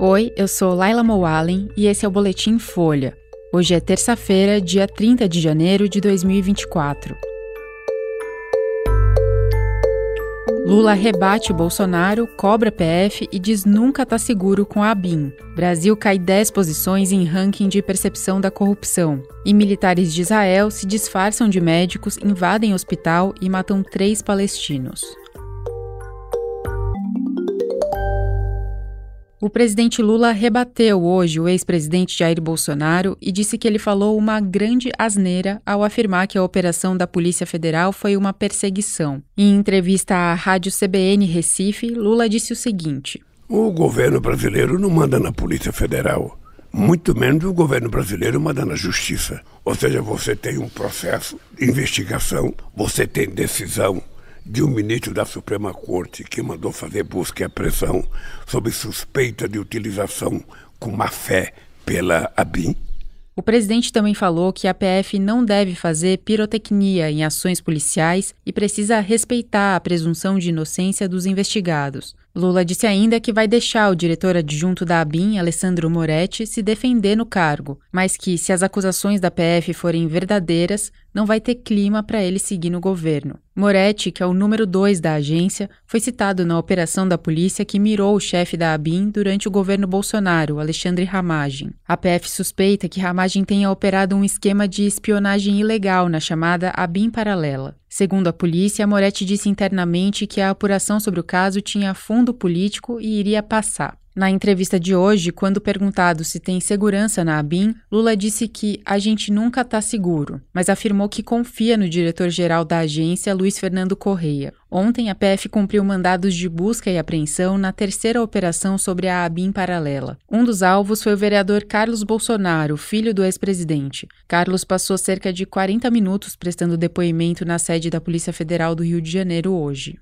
Oi, eu sou Laila Moalen e esse é o Boletim Folha. Hoje é terça-feira, dia 30 de janeiro de 2024. Lula rebate Bolsonaro, cobra PF e diz nunca tá seguro com a ABIN. Brasil cai 10 posições em ranking de percepção da corrupção. E militares de Israel se disfarçam de médicos, invadem hospital e matam três palestinos. O presidente Lula rebateu hoje o ex-presidente Jair Bolsonaro e disse que ele falou uma grande asneira ao afirmar que a operação da Polícia Federal foi uma perseguição. Em entrevista à Rádio CBN Recife, Lula disse o seguinte: O governo brasileiro não manda na Polícia Federal. Muito menos o governo brasileiro manda na justiça. Ou seja, você tem um processo de investigação, você tem decisão, de um ministro da Suprema Corte que mandou fazer busca e apreensão sob suspeita de utilização com má fé pela ABIN. O presidente também falou que a PF não deve fazer pirotecnia em ações policiais e precisa respeitar a presunção de inocência dos investigados. Lula disse ainda que vai deixar o diretor adjunto da ABIN, Alessandro Moretti, se defender no cargo, mas que, se as acusações da PF forem verdadeiras, não vai ter clima para ele seguir no governo. Moretti, que é o número 2 da agência, foi citado na operação da polícia que mirou o chefe da ABIN durante o governo Bolsonaro, Alexandre Ramagem. A PF suspeita que Ramagem tenha operado um esquema de espionagem ilegal na chamada ABIN paralela. Segundo a polícia, Moretti disse internamente que a apuração sobre o caso tinha fundo político e iria passar. Na entrevista de hoje, quando perguntado se tem segurança na ABIN, Lula disse que a gente nunca está seguro, mas afirmou que confia no diretor-geral da agência, Luiz Fernando Correia. Ontem, a PF cumpriu mandados de busca e apreensão na terceira operação sobre a ABIN paralela. Um dos alvos foi o vereador Carlos Bolsonaro, filho do ex-presidente. Carlos passou cerca de 40 minutos prestando depoimento na sede da Polícia Federal do Rio de Janeiro hoje.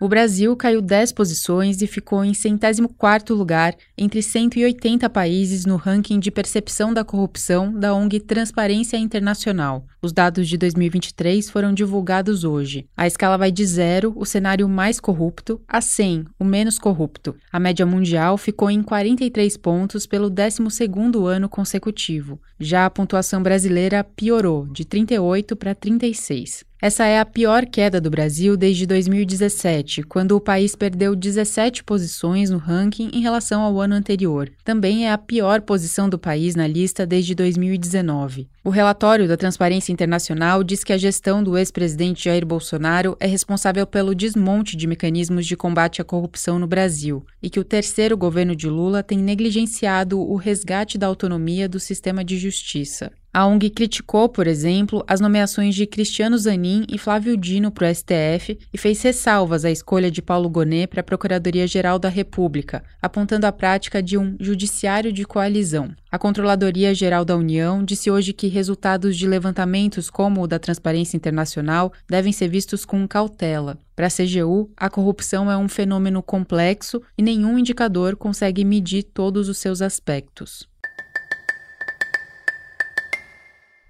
O Brasil caiu 10 posições e ficou em centésimo quarto lugar entre 180 países no ranking de percepção da corrupção da ONG Transparência Internacional. Os dados de 2023 foram divulgados hoje. A escala vai de zero, o cenário mais corrupto, a 100, o menos corrupto. A média mundial ficou em 43 pontos pelo 12º ano consecutivo. Já a pontuação brasileira piorou, de 38 para 36. Essa é a pior queda do Brasil desde 2017, quando o país perdeu 17 posições no ranking em relação ao ano anterior. Também é a pior posição do país na lista desde 2019. O relatório da Transparência Internacional diz que a gestão do ex-presidente Jair Bolsonaro é responsável pelo desmonte de mecanismos de combate à corrupção no Brasil e que o terceiro governo de Lula tem negligenciado o resgate da autonomia do sistema de justiça. A ONG criticou, por exemplo, as nomeações de Cristiano Zanin e Flávio Dino para o STF e fez ressalvas à escolha de Paulo Gonet para a Procuradoria-Geral da República, apontando a prática de um judiciário de coalizão. A Controladoria Geral da União disse hoje que resultados de levantamentos como o da Transparência Internacional devem ser vistos com cautela. Para a CGU, a corrupção é um fenômeno complexo e nenhum indicador consegue medir todos os seus aspectos.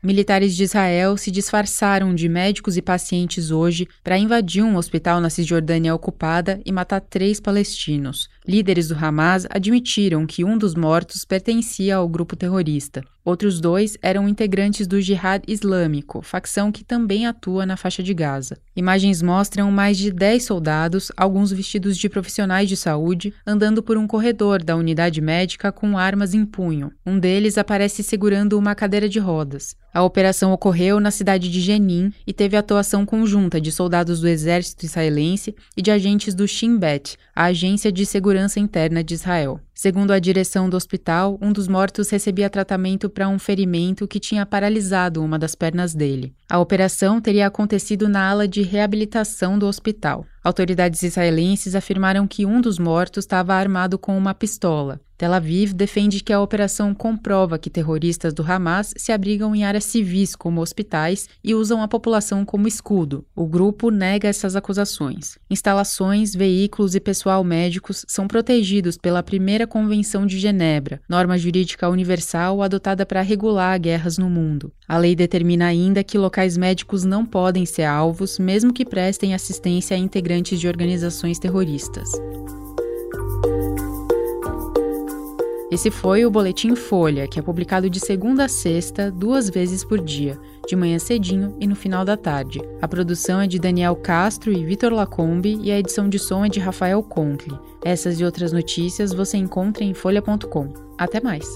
Militares de Israel se disfarçaram de médicos e pacientes hoje para invadir um hospital na Cisjordânia ocupada e matar três palestinos. Líderes do Hamas admitiram que um dos mortos pertencia ao grupo terrorista. Outros dois eram integrantes do Jihad Islâmico, facção que também atua na faixa de Gaza. Imagens mostram mais de 10 soldados, alguns vestidos de profissionais de saúde, andando por um corredor da unidade médica com armas em punho. Um deles aparece segurando uma cadeira de rodas. A operação ocorreu na cidade de Jenin e teve atuação conjunta de soldados do exército israelense e de agentes do Shin Bet, a agência de segurança interna de Israel. Segundo a direção do hospital, um dos mortos recebia tratamento para um ferimento que tinha paralisado uma das pernas dele. A operação teria acontecido na ala de reabilitação do hospital. Autoridades israelenses afirmaram que um dos mortos estava armado com uma pistola. Tel Aviv defende que a operação comprova que terroristas do Hamas se abrigam em áreas civis, como hospitais, e usam a população como escudo. O grupo nega essas acusações. Instalações, veículos e pessoal médicos são protegidos pela primeira Convenção de Genebra, norma jurídica universal adotada para regular guerras no mundo. A lei determina ainda que locais médicos não podem ser alvos, mesmo que prestem assistência a integrantes de organizações terroristas. Esse foi o Boletim Folha, que é publicado de segunda a sexta, duas vezes por dia, de manhã cedinho e no final da tarde. A produção é de Daniel Castro e Vitor Lacombe e a edição de som é de Rafael Conkle. Essas e outras notícias você encontra em folha.com. Até mais!